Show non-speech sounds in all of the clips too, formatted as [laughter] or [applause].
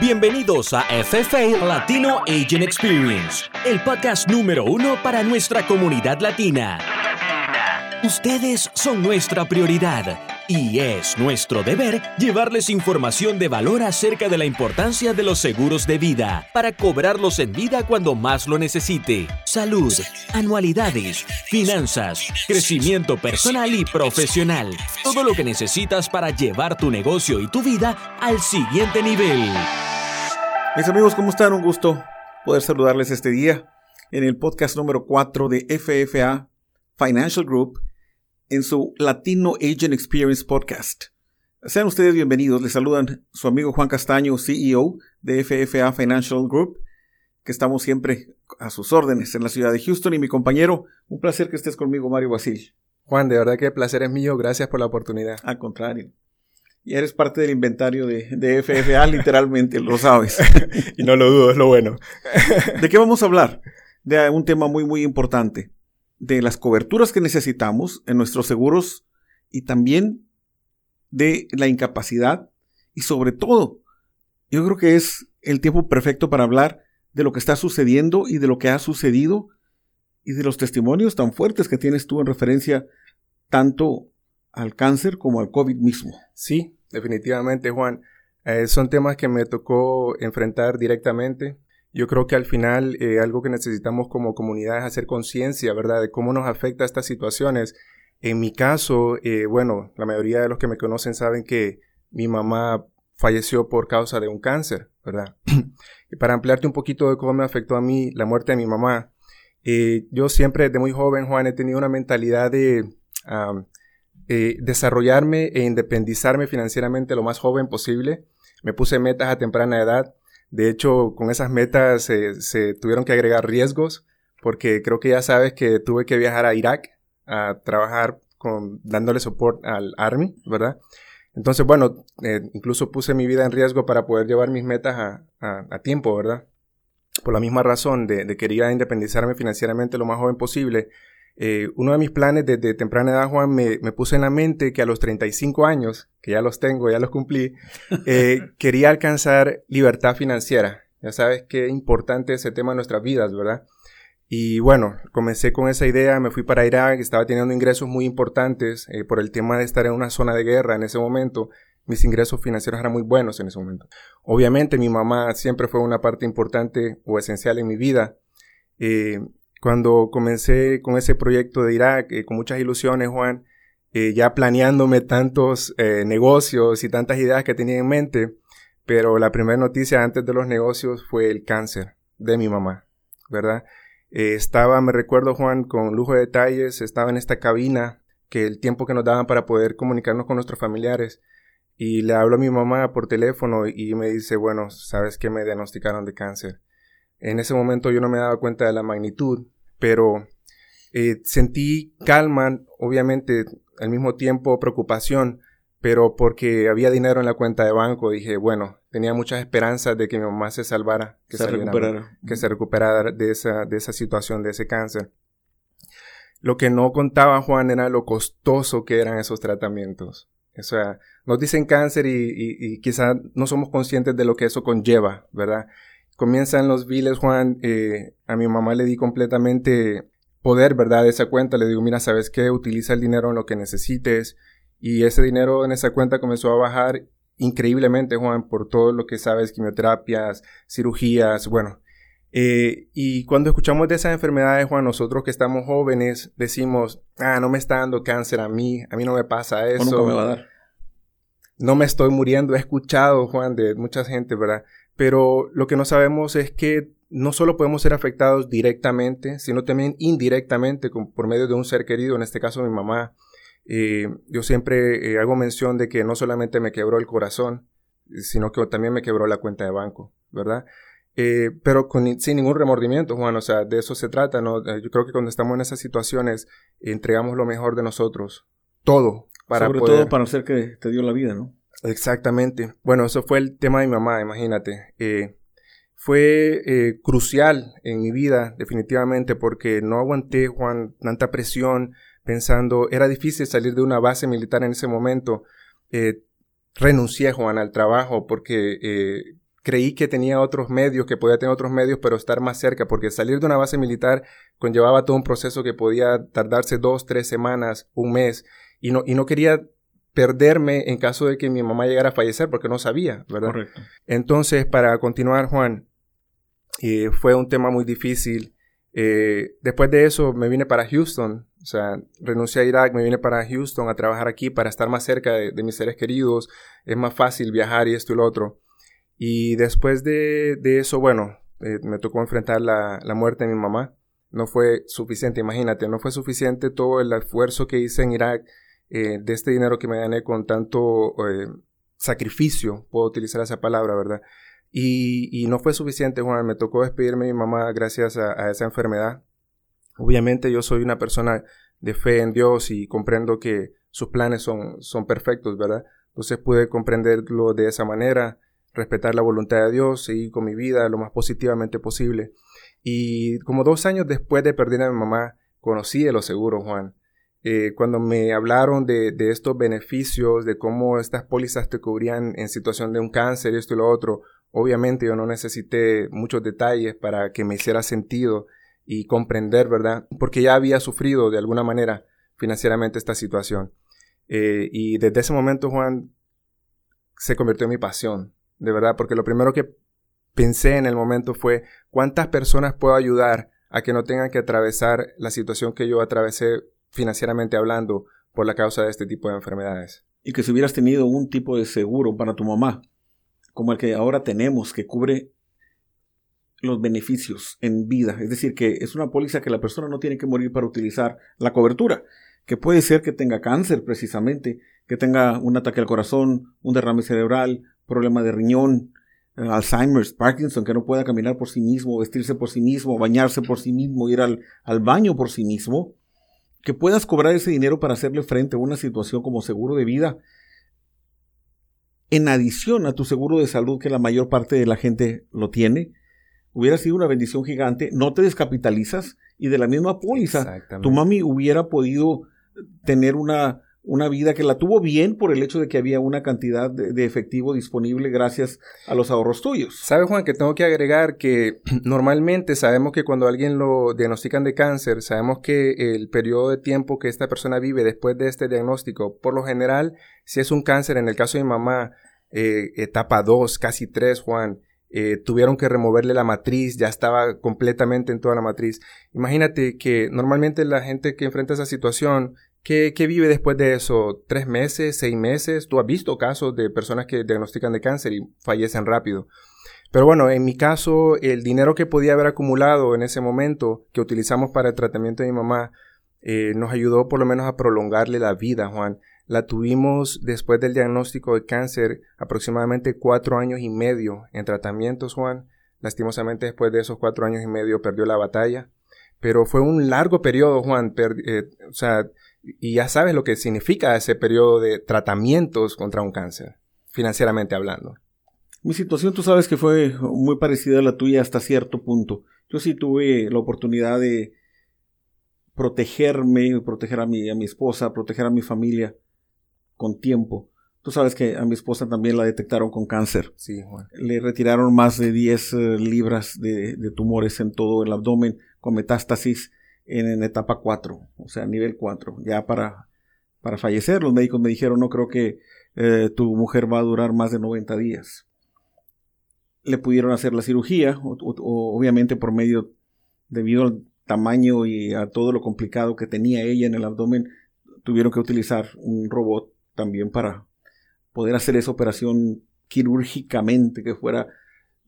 Bienvenidos a FFA Latino Agent Experience, el podcast número uno para nuestra comunidad latina. Ustedes son nuestra prioridad y es nuestro deber llevarles información de valor acerca de la importancia de los seguros de vida para cobrarlos en vida cuando más lo necesite. Salud, anualidades, finanzas, crecimiento personal y profesional. Todo lo que necesitas para llevar tu negocio y tu vida al siguiente nivel. Mis amigos, ¿cómo están? Un gusto poder saludarles este día en el podcast número 4 de FFA Financial Group en su Latino Agent Experience Podcast. Sean ustedes bienvenidos. Les saludan su amigo Juan Castaño, CEO de FFA Financial Group, que estamos siempre a sus órdenes en la ciudad de Houston, y mi compañero, un placer que estés conmigo, Mario Basil. Juan, de verdad que el placer es mío. Gracias por la oportunidad. Al contrario. Y eres parte del inventario de, de FFA, [laughs] literalmente, lo sabes. [laughs] y no lo dudo, es lo bueno. [laughs] ¿De qué vamos a hablar? De un tema muy, muy importante de las coberturas que necesitamos en nuestros seguros y también de la incapacidad y sobre todo, yo creo que es el tiempo perfecto para hablar de lo que está sucediendo y de lo que ha sucedido y de los testimonios tan fuertes que tienes tú en referencia tanto al cáncer como al COVID mismo. Sí, definitivamente, Juan. Eh, son temas que me tocó enfrentar directamente. Yo creo que al final eh, algo que necesitamos como comunidad es hacer conciencia, ¿verdad?, de cómo nos afecta estas situaciones. En mi caso, eh, bueno, la mayoría de los que me conocen saben que mi mamá falleció por causa de un cáncer, ¿verdad? [clears throat] y para ampliarte un poquito de cómo me afectó a mí la muerte de mi mamá, eh, yo siempre desde muy joven, Juan, he tenido una mentalidad de desarrollarme e independizarme financieramente lo más joven posible. Me puse metas a temprana edad de hecho, con esas metas se tuvieron que agregar riesgos, porque creo que ya sabes que tuve que viajar a Irak a trabajar con, dándole soporte al Army, ¿verdad? Entonces, bueno, eh, incluso puse mi vida en riesgo para poder llevar mis metas a, tiempo, ¿verdad? Por la misma razón de, de querer independizarme financieramente lo más joven posible, eh, uno de mis planes desde temprana edad, Juan, me, puse en la mente que a los 35 años, que ya los tengo, ya los cumplí, [laughs] eh, quería alcanzar libertad financiera. Ya sabes qué importante es ese tema en nuestras vidas, ¿verdad? Y bueno, comencé con esa idea, me fui para Irak, estaba teniendo ingresos muy importantes eh, por el tema de estar en una zona de guerra en ese momento. Mis ingresos financieros eran muy buenos en ese momento. Obviamente mi mamá siempre fue una parte importante o esencial en mi vida. Eh, cuando comencé con ese proyecto de Irak, eh, con muchas ilusiones, Juan, eh, ya planeándome tantos eh, negocios y tantas ideas que tenía en mente, pero la primera noticia antes de los negocios fue el cáncer de mi mamá, ¿verdad? estaba, me recuerdo, Juan, con lujo de detalles, estaba en esta cabina, que el tiempo que nos daban para poder comunicarnos con nuestros familiares, y le hablo a mi mamá por teléfono y me dice, bueno, sabes que me diagnosticaron de cáncer. En ese momento yo no me daba cuenta de la magnitud, pero eh, sentí calma, obviamente al mismo tiempo preocupación, pero porque había dinero en la cuenta de banco, dije, bueno, tenía muchas esperanzas de que mi mamá se salvara, que se, recuperara, que se recuperara de esa, de esa situación, de ese cáncer. Lo que no contaba Juan era lo costoso que eran esos tratamientos. O sea, nos dicen cáncer y, y, y quizá no somos conscientes de lo que eso conlleva, ¿verdad? Comienzan los biles, Juan, eh, a mi mamá le di completamente poder, ¿verdad? De esa cuenta, le digo, mira, ¿sabes qué? Utiliza el dinero en lo que necesites. Y ese dinero en esa cuenta comenzó a bajar increíblemente, Juan, por todo lo que sabes, quimioterapias, cirugías, bueno. Eh, y cuando escuchamos de esas enfermedades, Juan, nosotros que estamos jóvenes decimos, ah, no me está dando cáncer a mí, a mí no me pasa eso. me va a dar? No me estoy muriendo. He escuchado, Juan, de mucha gente, ¿verdad? Pero lo que no sabemos es que no solo podemos ser afectados directamente, sino también indirectamente por medio de un ser querido, en este caso mi mamá. Eh, yo siempre eh, hago mención de que no solamente me quebró el corazón, sino que también me quebró la cuenta de banco, ¿verdad? Eh, pero sin ningún remordimiento, Juan, o sea, de eso se trata, ¿no? Yo creo que cuando estamos en esas situaciones, entregamos lo mejor de nosotros, todo, para Sobre todo para ser que te dio la vida, ¿no? Exactamente. Bueno, eso fue el tema de mi mamá, imagínate. Eh, fue eh, crucial en mi vida, definitivamente, porque no aguanté, Juan, tanta presión, pensando, era difícil salir de una base militar en ese momento. Eh, renuncié, Juan, al trabajo porque creí que tenía otros medios, que podía tener otros medios, pero estar más cerca, porque salir de una base militar conllevaba todo un proceso que podía tardarse dos, tres semanas, un mes, y no, y no quería perderme en caso de que mi mamá llegara a fallecer, porque no sabía, ¿verdad? Correcto. Entonces, para continuar, Juan, eh, fue un tema muy difícil. Eh, después de eso me vine para Houston, o sea, renuncié a Irak, me vine para Houston a trabajar aquí para estar más cerca de, mis seres queridos, es más fácil viajar y esto y lo otro. Y después de, eso, bueno, eh, me tocó enfrentar la, la, muerte de mi mamá. No fue suficiente, imagínate, no fue suficiente todo el esfuerzo que hice en Irak, de este dinero que me gané con tanto sacrificio, puedo utilizar esa palabra, ¿verdad? Y, no fue suficiente, Juan. Me tocó despedirme de mi mamá gracias a, esa enfermedad. Obviamente yo soy una persona de fe en Dios y comprendo que sus planes son, son perfectos, ¿verdad? Entonces pude comprenderlo de esa manera, respetar la voluntad de Dios, seguir con mi vida lo más positivamente posible. Y como dos años después de perder a mi mamá, conocí de los seguros, Juan. Eh, cuando me hablaron de, de, estos beneficios, de cómo estas pólizas te cubrían en situación de un cáncer, esto y lo otro, Obviamente yo no necesité muchos detalles para que me hiciera sentido y comprender, ¿verdad? Porque ya había sufrido de alguna manera financieramente esta situación. Eh, y desde ese momento, Juan, se convirtió en mi pasión, de verdad, porque lo primero que pensé en el momento fue cuántas personas puedo ayudar a que no tengan que atravesar la situación que yo atravesé financieramente hablando por la causa de este tipo de enfermedades. Y que si hubieras tenido un tipo de seguro para tu mamá, como el que ahora tenemos, que cubre los beneficios en vida. Es decir, que es una póliza que la persona no tiene que morir para utilizar la cobertura, que puede ser que tenga cáncer precisamente, que tenga un ataque al corazón, un derrame cerebral, problema de riñón, eh, Alzheimer's, Parkinson, que no pueda caminar por sí mismo, vestirse por sí mismo, bañarse por sí mismo, ir al, al baño por sí mismo, que puedas cobrar ese dinero para hacerle frente a una situación como seguro de vida en adición a tu seguro de salud que la mayor parte de la gente lo tiene, hubiera sido una bendición gigante, no te descapitalizas y de la misma póliza tu mami hubiera podido tener una, una vida que la tuvo bien por el hecho de que había una cantidad de, efectivo disponible gracias a los ahorros tuyos. ¿Sabes, Juan, que tengo que agregar que [clears throat] normalmente sabemos que cuando alguien lo diagnostican de cáncer, sabemos que el periodo de tiempo que esta persona vive después de este diagnóstico, por lo general, si es un cáncer, en el caso de mi mamá, eh, etapa 2, casi 3, Juan, eh, tuvieron que removerle la matriz, ya estaba completamente en toda la matriz. Imagínate que normalmente la gente que enfrenta esa situación, ¿qué, vive después de eso? ¿Tres meses? ¿Seis meses? Tú has visto casos de personas que diagnostican de cáncer y fallecen rápido. Pero bueno, en mi caso, el dinero que podía haber acumulado en ese momento, que utilizamos para el tratamiento de mi mamá, eh, nos ayudó por lo menos a prolongarle la vida, Juan. La tuvimos después del diagnóstico de cáncer aproximadamente cuatro años y medio en tratamientos, Juan. Lastimosamente después de esos cuatro años y medio perdió la batalla. Pero fue un largo periodo, Juan. Eh, o sea, y ya sabes lo que significa ese periodo de tratamientos contra un cáncer, financieramente hablando. Mi situación, tú sabes que fue muy parecida a la tuya hasta cierto punto. Yo sí tuve la oportunidad de protegerme, proteger a mi, a mi esposa, proteger a mi familia con tiempo. Tú sabes que a mi esposa también la detectaron con cáncer. Sí, Juan. Le retiraron más de 10 eh, libras de, tumores en todo el abdomen con metástasis en, etapa 4, o sea, nivel 4. Ya para, para fallecer, los médicos me dijeron, no creo que eh, tu mujer va a durar más de 90 días. Le pudieron hacer la cirugía, obviamente por medio, debido al tamaño y a todo lo complicado que tenía ella en el abdomen, tuvieron que utilizar un robot también para poder hacer esa operación quirúrgicamente que fuera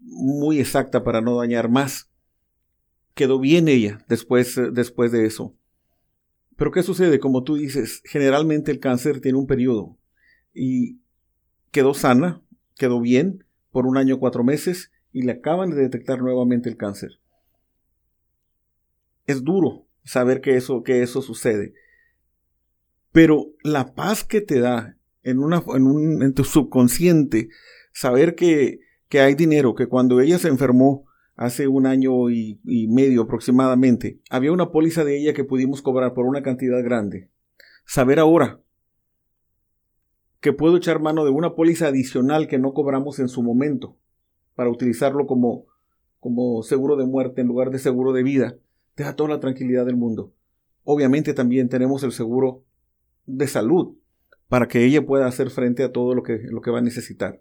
muy exacta para no dañar más. Quedó bien ella después, después de eso. Pero ¿qué sucede? Como tú dices, generalmente el cáncer tiene un periodo y quedó sana, quedó bien por un año cuatro meses y le acaban de detectar nuevamente el cáncer. Es duro saber que eso, que eso sucede. Pero la paz que te da en, una, en, un, en tu subconsciente, saber que, que, hay dinero, que cuando ella se enfermó hace un año y, medio aproximadamente, había una póliza de ella que pudimos cobrar por una cantidad grande. Saber ahora que puedo echar mano de una póliza adicional que no cobramos en su momento para utilizarlo como, como seguro de muerte en lugar de seguro de vida, te da toda la tranquilidad del mundo. Obviamente también tenemos el seguro de salud para que ella pueda hacer frente a todo lo que, lo que va a necesitar.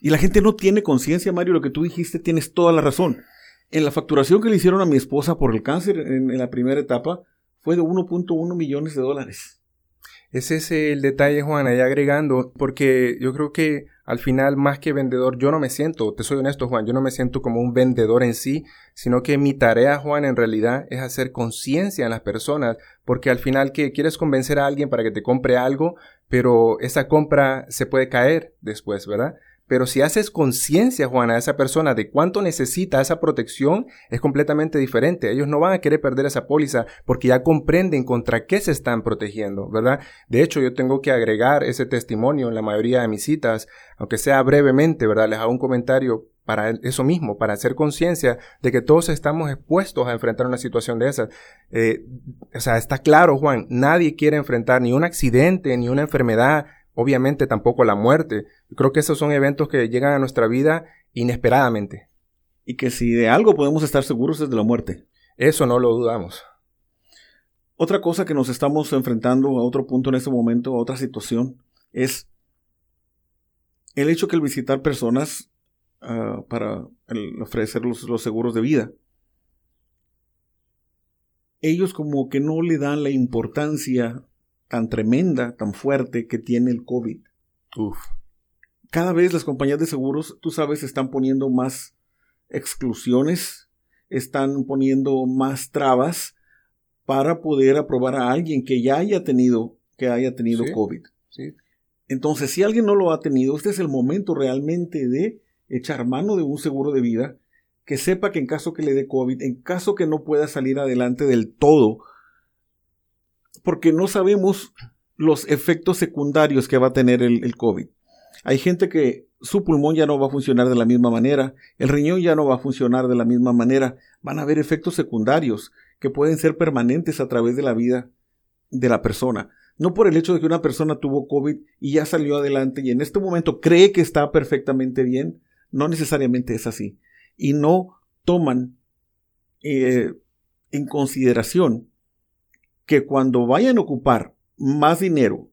Y la gente no tiene conciencia, Mario, lo que tú dijiste, tienes toda la razón. En la facturación que le hicieron a mi esposa por el cáncer en, la primera etapa fue de 1.1 millones de dólares. Ese es el detalle, Juan, ahí agregando, porque yo creo que al final, más que vendedor, yo no me siento, te soy honesto, Juan, yo no me siento como un vendedor en sí, sino que mi tarea, Juan, en realidad es hacer conciencia en las personas, porque al final que quieres convencer a alguien para que te compre algo, pero esa compra se puede caer después, ¿verdad? Pero si haces conciencia, Juana, a esa persona de cuánto necesita esa protección, es completamente diferente. Ellos no van a querer perder esa póliza porque ya comprenden contra qué se están protegiendo, ¿verdad? De hecho, yo tengo que agregar ese testimonio en la mayoría de mis citas, aunque sea brevemente, ¿verdad? Les hago un comentario para eso mismo, para hacer conciencia de que todos estamos expuestos a enfrentar una situación de esas. Eh, o sea, está claro, Juan, nadie quiere enfrentar ni un accidente, ni una enfermedad, obviamente tampoco la muerte. Creo que esos son eventos que llegan a nuestra vida inesperadamente. Y que si de algo podemos estar seguros es de la muerte. Eso no lo dudamos. Otra cosa que nos estamos enfrentando a otro punto en este momento, a otra situación, es el hecho que el visitar personas ah, para ofrecer los, los seguros de vida, ellos como que no le dan la importancia tan tremenda, tan fuerte que tiene el COVID. Uf. Cada vez las compañías de seguros, tú sabes, están poniendo más exclusiones, están poniendo más trabas para poder aprobar a alguien que ya haya tenido, que haya tenido COVID. Sí. Entonces, si alguien no lo ha tenido, este es el momento realmente de echar mano de un seguro de vida que sepa que en caso que le dé COVID, en caso que no pueda salir adelante del todo porque no sabemos los efectos secundarios que va a tener el, COVID. Hay gente que su pulmón ya no va a funcionar de la misma manera, el riñón ya no va a funcionar de la misma manera, van a haber efectos secundarios que pueden ser permanentes a través de la vida de la persona. No por el hecho de que una persona tuvo COVID y ya salió adelante y en este momento cree que está perfectamente bien, no necesariamente es así. Y no toman eh, en consideración que cuando vayan a ocupar más dinero,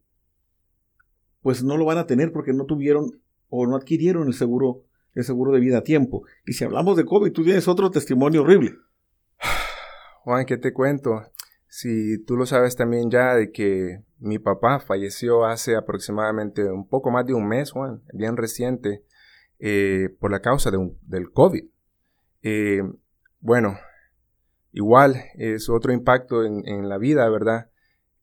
pues no lo van a tener porque no tuvieron o no adquirieron el seguro, el seguro de vida a tiempo. Y si hablamos de COVID, tú tienes otro testimonio horrible. [sighs] Juan, ¿qué te cuento? Si tú lo sabes también ya de que mi papá falleció hace aproximadamente un poco más de un mes, Juan, bien reciente, eh, por la causa de del COVID. Eh, bueno, igual es otro impacto en, la vida, ¿verdad?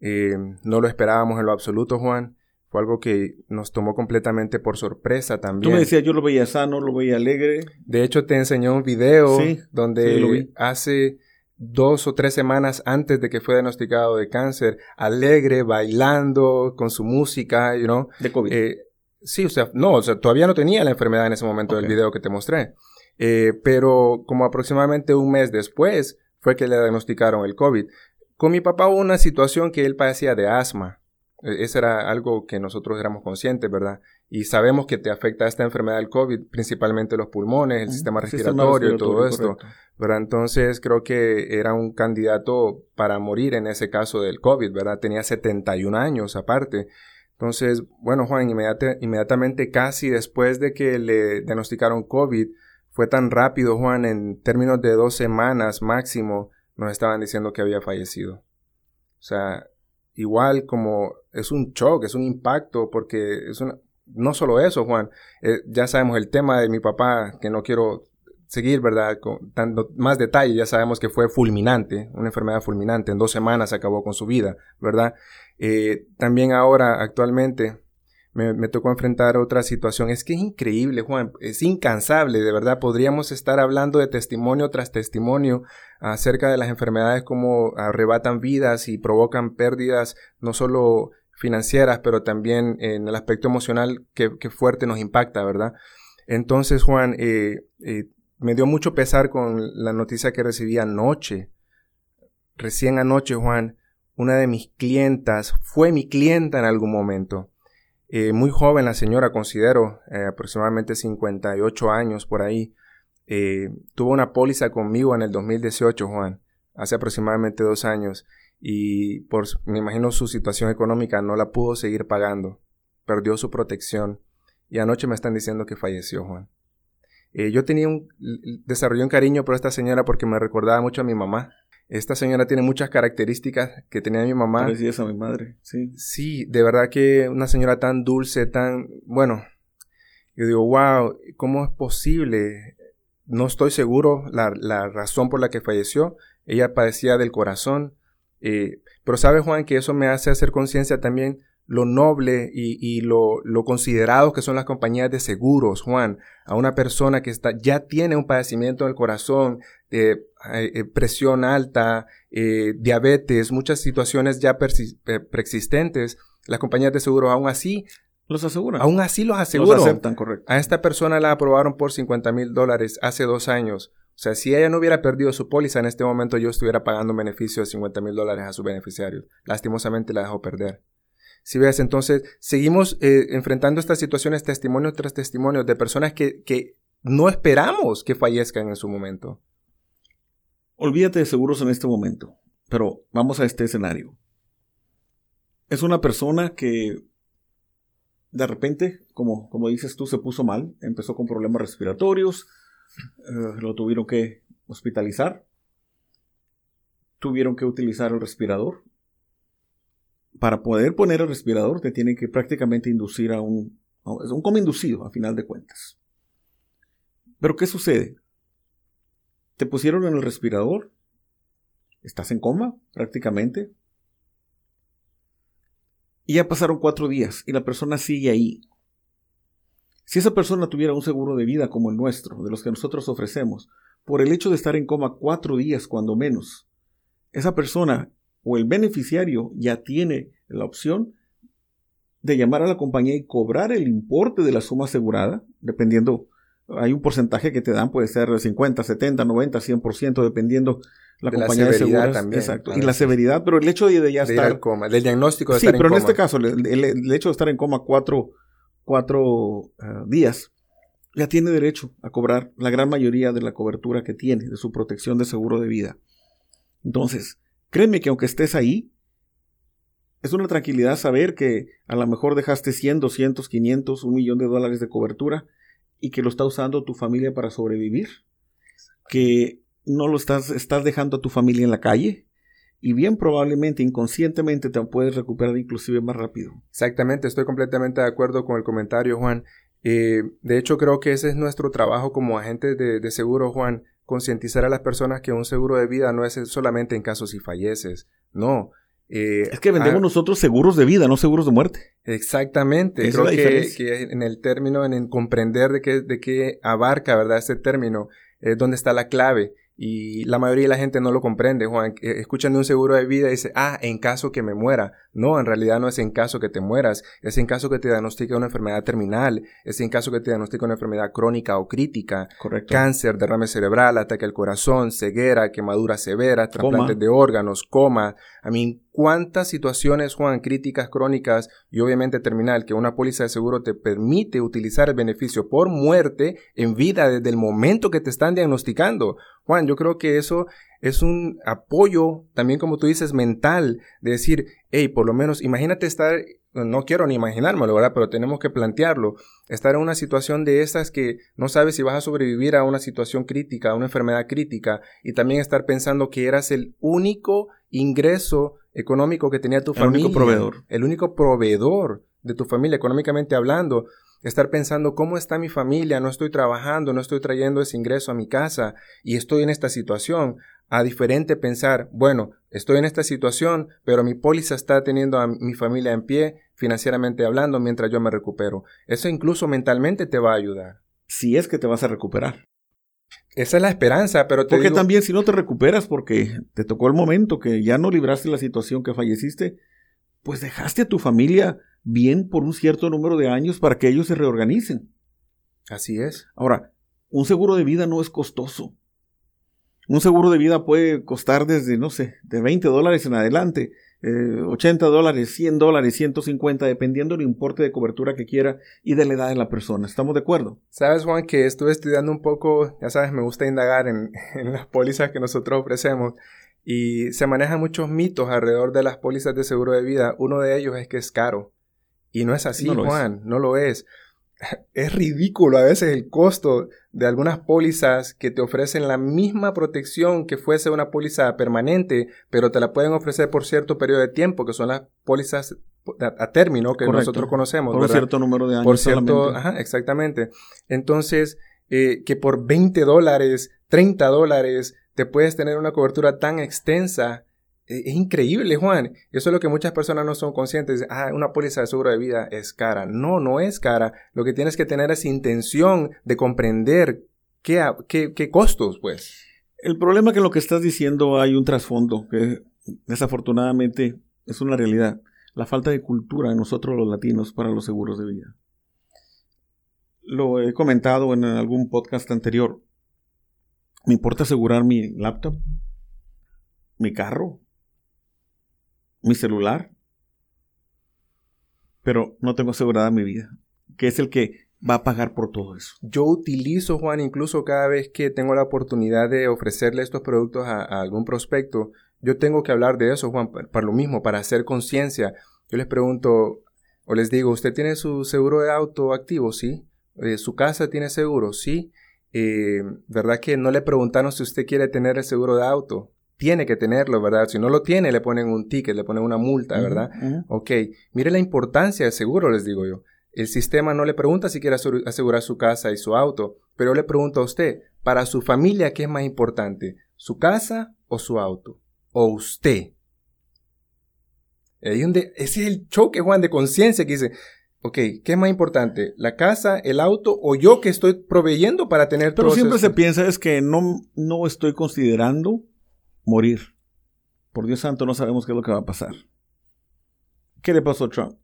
Eh, no lo esperábamos en lo absoluto, Juan. Fue algo que nos tomó completamente por sorpresa también. Tú me decías, yo lo veía sano, lo veía alegre. De hecho, te enseñó un video donde hace dos o tres semanas antes de que fue diagnosticado de cáncer, alegre, bailando, con su música, you know. De COVID. Eh, sí, o sea, no, o sea, todavía no tenía la enfermedad en ese momento del video que te mostré. Eh, pero como aproximadamente un mes después, fue que le diagnosticaron el COVID. Con mi papá hubo una situación que él padecía de asma. E, eso era algo que nosotros éramos conscientes, ¿verdad? Y sabemos que te afecta esta enfermedad del COVID, principalmente los pulmones, el sistema respiratorio y todo esto. ¿verdad? Entonces creo que era un candidato para morir en ese caso del COVID, ¿verdad? Tenía 71 años aparte. Entonces, bueno, Juan, inmediatamente casi después de que le diagnosticaron COVID, fue tan rápido, Juan, en términos de dos semanas máximo, nos estaban diciendo que había fallecido. O sea, igual como es un shock, es un impacto, porque es una, no solo eso, Juan, eh, ya sabemos el tema de mi papá, que no quiero seguir, ¿verdad? Con más detalle, ya sabemos que fue fulminante, una enfermedad fulminante, en dos semanas acabó con su vida, ¿verdad? Eh, también ahora, actualmente, me, tocó enfrentar otra situación. Es que es increíble, Juan, es incansable, de verdad. Podríamos estar hablando de testimonio tras testimonio acerca de las enfermedades como arrebatan vidas y provocan pérdidas, no solo financieras, pero también en el aspecto emocional que, fuerte nos impacta, ¿verdad? Entonces, Juan, eh, eh, me dio mucho pesar con la noticia que recibí anoche. Recién anoche, Juan, una de mis clientas fue mi clienta en algún momento Eh, muy joven la señora, considero, eh, aproximadamente 58 años por ahí. Eh, tuvo una póliza conmigo en el 2018, Juan, hace aproximadamente dos años. Y por, me imagino su situación económica no la pudo seguir pagando. Perdió su protección. Y anoche me están diciendo que falleció, Juan. yo tenía un, desarrollé un cariño por esta señora porque me recordaba mucho a mi mamá. Esta señora tiene muchas características que tenía mi mamá. A mi madre, sí. Sí, de verdad que una señora tan dulce, tan, bueno, yo digo, wow, ¿cómo es posible? No estoy seguro la, la razón por la que falleció. Ella padecía del corazón. Eh, pero sabe Juan que eso me hace hacer conciencia también lo noble y, lo, lo, considerados que son las compañías de seguros, Juan, a una persona que está, ya tiene un padecimiento del corazón, eh, eh, presión alta, eh, diabetes, muchas situaciones ya preexistentes, las compañías de seguros aún así los aseguran. Aún así los aseguran. Los aceptan, correcto. A esta persona la aprobaron por 50 mil dólares hace dos años. O sea, si ella no hubiera perdido su póliza en este momento, yo estuviera pagando un beneficio de 50 mil dólares a sus beneficiarios. Lastimosamente la dejó perder. Si ves, entonces seguimos eh, enfrentando estas situaciones testimonio tras testimonio de personas que, que no esperamos que fallezcan en su momento. Olvídate de seguros en este momento, pero vamos a este escenario. Es una persona que de repente, como, como dices tú, se puso mal, empezó con problemas respiratorios, eh, lo tuvieron que hospitalizar, tuvieron que utilizar el respirador, para poder poner el respirador te tienen que prácticamente inducir a un, es un coma inducido a final de cuentas. Pero ¿qué sucede? Te pusieron en el respirador, estás en coma prácticamente, y ya pasaron cuatro días y la persona sigue ahí. Si esa persona tuviera un seguro de vida como el nuestro, de los que nosotros ofrecemos, por el hecho de estar en coma cuatro días cuando menos, esa persona o el beneficiario ya tiene la opción de llamar a la compañía y cobrar el importe de la suma asegurada, dependiendo, hay un porcentaje que te dan, puede ser 50, 70, 90, 100%, dependiendo la compañía de seguros. También, exacto. y la severidad, pero el hecho de, ya estar. coma, del diagnóstico de sí, pero en, este caso, el, hecho de estar en coma cuatro, cuatro eh, días, ya tiene derecho a cobrar la gran mayoría de la cobertura que tiene, de su protección de seguro de vida. Entonces, Créeme que aunque estés ahí, es una tranquilidad saber que a lo mejor dejaste 100, 200, 500, un millón de dólares de cobertura y que lo está usando tu familia para sobrevivir. Que no lo estás, estás dejando a tu familia en la calle y bien probablemente inconscientemente te puedes recuperar inclusive más rápido. Exactamente, estoy completamente de acuerdo con el comentario, Juan. Eh, de hecho, creo que ese es nuestro trabajo como agentes de, de seguro, Juan, concientizar a las personas que un seguro de vida no es solamente en caso si falleces, no. Eh, es que vendemos nosotros seguros de vida, no seguros de muerte. Exactamente. Creo que, en el término, en, comprender de qué, de qué abarca, ¿verdad? Ese término, es donde está la clave. Y la mayoría de la gente no lo comprende, Juan. Escuchan de un seguro de vida y dice, ah, en caso que me muera. No, en realidad no es en caso que te mueras, es en caso que te diagnostique una enfermedad terminal, es en caso que te diagnostique una enfermedad crónica o crítica. Correcto. Cáncer, derrame cerebral, ataque al corazón, ceguera, quemadura severa, trasplantes de órganos, coma. A mí, cuántas situaciones, Juan, críticas, crónicas y obviamente terminal, que una póliza de seguro te permite utilizar el beneficio por muerte en vida desde el momento que te están diagnosticando. Juan, yo creo que eso es un apoyo también, como tú dices, mental, de decir, hey, por lo menos imagínate estar, no quiero ni imaginármelo, ¿verdad? Pero tenemos que plantearlo, estar en una situación de esas que no sabes si vas a sobrevivir a una situación crítica, a una enfermedad crítica, y también estar pensando que eras el único ingreso económico que tenía tu familia. El único proveedor. El único proveedor de tu familia, económicamente hablando. Estar pensando cómo está mi familia, no estoy trabajando, no estoy trayendo ese ingreso a mi casa y estoy en esta situación. A diferente pensar, bueno, estoy en esta situación, pero mi póliza está teniendo a mi familia en pie, financieramente hablando, mientras yo me recupero. Eso incluso mentalmente te va a ayudar. Si es que te vas a recuperar. Esa es la esperanza, pero te Porque también si no te recuperas porque te tocó el momento que ya no libraste la situación que falleciste, pues dejaste a tu familia bien por un cierto número de años para que ellos se reorganicen. Así es. Ahora, un seguro de vida no es costoso. Un seguro de vida puede costar desde, no sé, de 20 dólares en adelante, 80 eh, dólares, 100 dólares, 150, dependiendo del importe de cobertura que quiera y de la edad de la persona. ¿Estamos de acuerdo? Sabes, Juan, que estuve estudiando un poco, ya sabes, me gusta indagar en, [laughs] en las pólizas que nosotros ofrecemos y se manejan muchos mitos alrededor de las pólizas de seguro de vida. Uno de ellos es que es caro. Y no es así, Juan, no lo es. Es ridículo a veces el costo de algunas pólizas que te ofrecen la misma protección que fuese una póliza permanente, pero te la pueden ofrecer por cierto periodo de tiempo, que son las pólizas a, término que nosotros conocemos. Por cierto número de años. Por cierto, ajá, exactamente. Entonces, eh, que por 20 dólares, 30 dólares, te puedes tener una cobertura tan extensa. E, es, increíble, Juan. Eso es lo que muchas personas no son conscientes. Ah, una póliza de seguro de vida es cara. No, no es cara. Lo que tienes que tener es intención de comprender qué, qué, qué costos, pues. El problema que lo que estás diciendo hay un trasfondo que desafortunadamente es una realidad. La falta de cultura en nosotros los latinos para los seguros de vida. Lo he comentado en algún podcast anterior. Me importa asegurar mi laptop, mi carro, mi celular, pero no tengo asegurada mi vida, que es el que va a pagar por todo eso. Yo utilizo, Juan, incluso cada vez que tengo la oportunidad de ofrecerle estos productos a, algún prospecto, yo tengo que hablar de eso, Juan, para, lo mismo, para hacer conciencia. Yo les pregunto o les digo, ¿usted tiene su seguro de auto activo? Sí. Eh, ¿Su casa tiene seguro? Sí. Eh, ¿verdad que no le preguntaron si usted quiere tener el seguro de auto? Tiene que tenerlo, ¿verdad? Si no lo tiene, le ponen un ticket, le ponen una multa, ¿verdad? Ok, mire la importancia del seguro, les digo yo. El sistema no le pregunta si quiere asegurar su casa y su auto, pero le pregunta a usted, para su familia, ¿qué es más importante? ¿Su casa o su auto? ¿O usted? ese es el choque, Juan, de conciencia que dice, Ok, ¿qué es más importante? ¿La casa, el auto o yo que estoy proveyendo para tener todo Pero siempre se piensa es que no, no estoy considerando morir. Por Dios santo, no sabemos qué es lo que va a pasar. ¿Qué le pasó a Trump?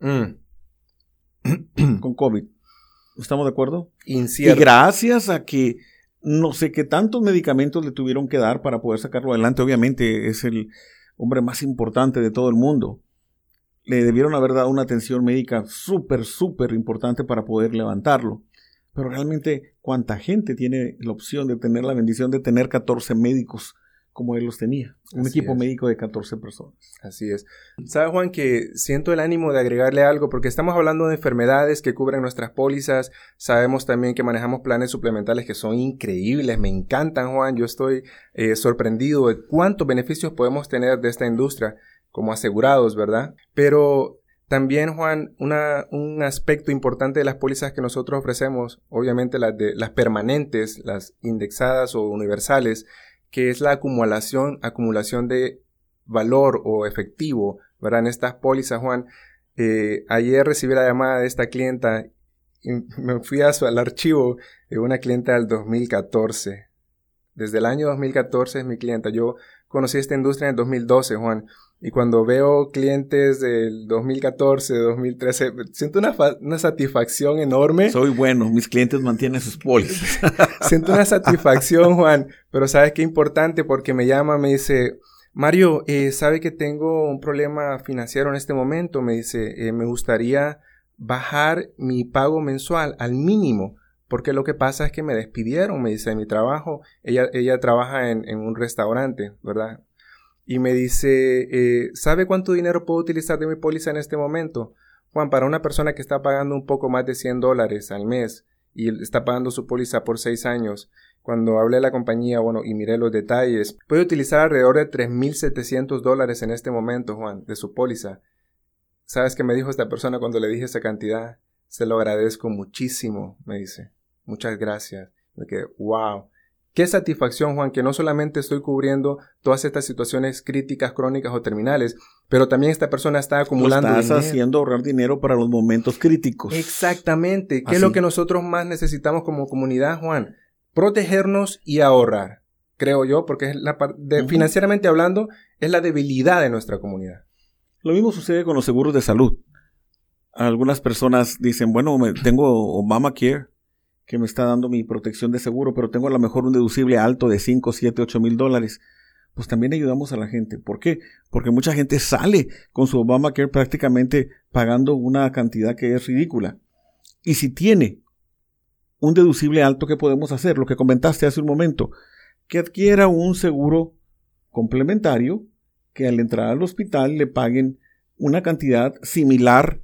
Mm. [clears throat] Con COVID. ¿Estamos de acuerdo? Incierto. Y gracias a que no sé qué tantos medicamentos le tuvieron que dar para poder sacarlo adelante. Obviamente es el hombre más importante de todo el mundo le debieron haber dado una atención médica súper, súper importante para poder levantarlo. Pero realmente, ¿cuánta gente tiene la opción de tener la bendición de tener 14 médicos como él los tenía? Un equipo médico de 14 personas. Así es. ¿Sabes, Juan, que siento el ánimo de agregarle algo? Porque estamos hablando de enfermedades que cubren nuestras pólizas. Sabemos también que manejamos planes suplementales que son increíbles. Me encantan, Juan. Yo estoy eh, sorprendido de cuántos beneficios podemos tener de esta industria como asegurados, ¿verdad? Pero también, Juan, una, un aspecto importante de las pólizas que nosotros ofrecemos, obviamente las, de, las permanentes, las indexadas o universales, que es la acumulación, acumulación de valor o efectivo, ¿verdad? En estas pólizas, Juan. Eh, ayer recibí la llamada de esta clienta y [laughs] me fui a su, al archivo de una clienta del 2014. Desde el año 2014 es mi clienta. Yo conocí esta industria en el 2012, Juan. Y cuando veo clientes del 2014, 2013, siento una, una satisfacción enorme. Soy bueno, mis clientes mantienen sus pólizas. [laughs] siento una satisfacción, Juan, pero ¿sabes qué importante? Porque me llama, me dice, Mario, eh, ¿sabe que tengo un problema financiero en este momento? Me dice, eh, me gustaría bajar mi pago mensual al mínimo. Porque lo que pasa es que me despidieron, me dice, de mi trabajo. Ella, ella trabaja en, un restaurante, ¿verdad? y me dice, eh, ¿sabe cuánto dinero puedo utilizar de mi póliza en este momento? Juan, para una persona que está pagando un poco más de 100 dólares al mes y está pagando su póliza por 6 años, cuando hablé de la compañía, bueno, y miré los detalles, puede utilizar alrededor de 3.700 dólares en este momento, Juan, de su póliza. ¿Sabes qué me dijo esta persona cuando le dije esa cantidad? Se lo agradezco muchísimo, me dice. Muchas gracias. Me quedé, wow. Qué satisfacción, Juan, que no solamente estoy cubriendo todas estas situaciones críticas, crónicas o terminales, pero también esta persona está acumulando. Estás haciendo ahorrar dinero para los momentos críticos. Exactamente. ¿Qué es lo que nosotros más necesitamos como comunidad, Juan? Protegernos y ahorrar. Creo yo, porque es la de, financieramente hablando, es la debilidad de nuestra comunidad. Lo mismo sucede con los seguros de salud. Algunas personas dicen, bueno, tengo Obamacare que me está dando mi protección de seguro, pero tengo a lo mejor un deducible alto de 5, 7, 8 mil dólares, pues también ayudamos a la gente. ¿Por qué? Porque mucha gente sale con su Obamacare prácticamente pagando una cantidad que es ridícula. Y si tiene un deducible alto, ¿qué podemos hacer? Lo que comentaste hace un momento, que adquiera un seguro complementario que al entrar al hospital le paguen una cantidad similar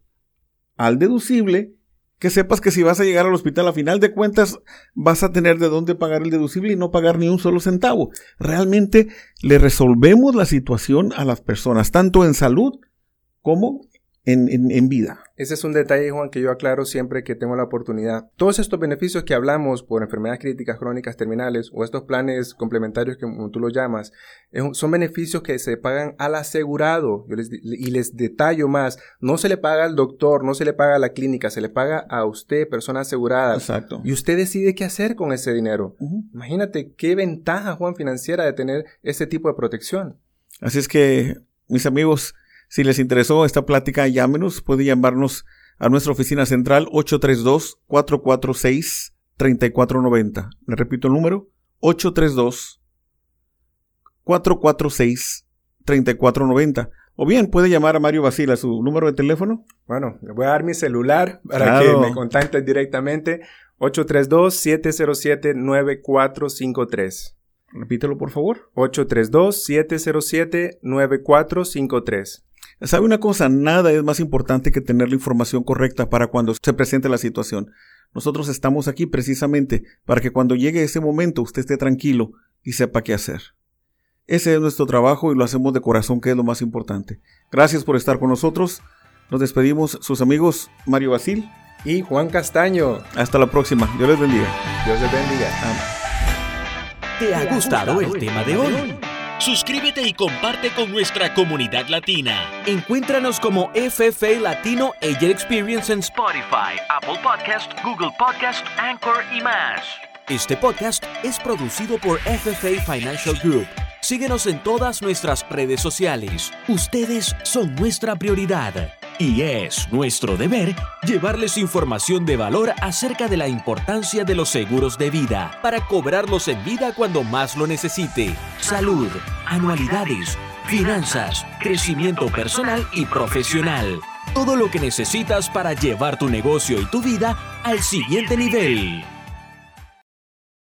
al deducible, que sepas que si vas a llegar al hospital a final de cuentas vas a tener de dónde pagar el deducible y no pagar ni un solo centavo. Realmente le resolvemos la situación a las personas, tanto en salud como en, vida. Ese es un detalle, Juan, que yo aclaro siempre que tengo la oportunidad. Todos estos beneficios que hablamos por enfermedades críticas crónicas terminales o estos planes complementarios que tú lo llamas, son beneficios que se pagan al asegurado. Yo les, y les detallo más, no se le paga al doctor, no se le paga a la clínica, se le paga a usted, persona asegurada. Exacto. Y usted decide qué hacer con ese dinero. Imagínate qué ventaja, Juan, financiera de tener ese tipo de protección. Así es que, mis amigos, si les interesó esta plática, llámenos, puede llamarnos a nuestra oficina central 832-446-3490. Le repito el número, 832-446-3490. O bien puede llamar a Mario Basila, su número de teléfono. Bueno, le voy a dar mi celular para que me contacten directamente. 832-707-9453. Repítelo, por favor. 832-707-9453. ¿Sabe una cosa? Nada es más importante que tener la información correcta para cuando se presente la situación. Nosotros estamos aquí precisamente para que cuando llegue ese momento usted esté tranquilo y sepa qué hacer. Ese es nuestro trabajo y lo hacemos de corazón, que es lo más importante. Gracias por estar con nosotros. Nos despedimos sus amigos Mario Basil y Juan Castaño. Hasta la próxima. Dios les bendiga. Dios les bendiga. ¿Te ha gustado el tema de hoy? Suscríbete y comparte con nuestra comunidad latina. Encuéntranos como FFA Latino Agent Experience en Spotify, Apple Podcast, Google Podcast, Anchor y más. Este podcast es producido por FFA Financial Group. Síguenos en todas nuestras redes sociales. Ustedes son nuestra prioridad. Y es nuestro deber llevarles información de valor acerca de la importancia de los seguros de vida para cobrarlos en vida cuando más lo necesite. Salud, anualidades, finanzas, crecimiento personal y profesional. Todo lo que necesitas para llevar tu negocio y tu vida al siguiente nivel.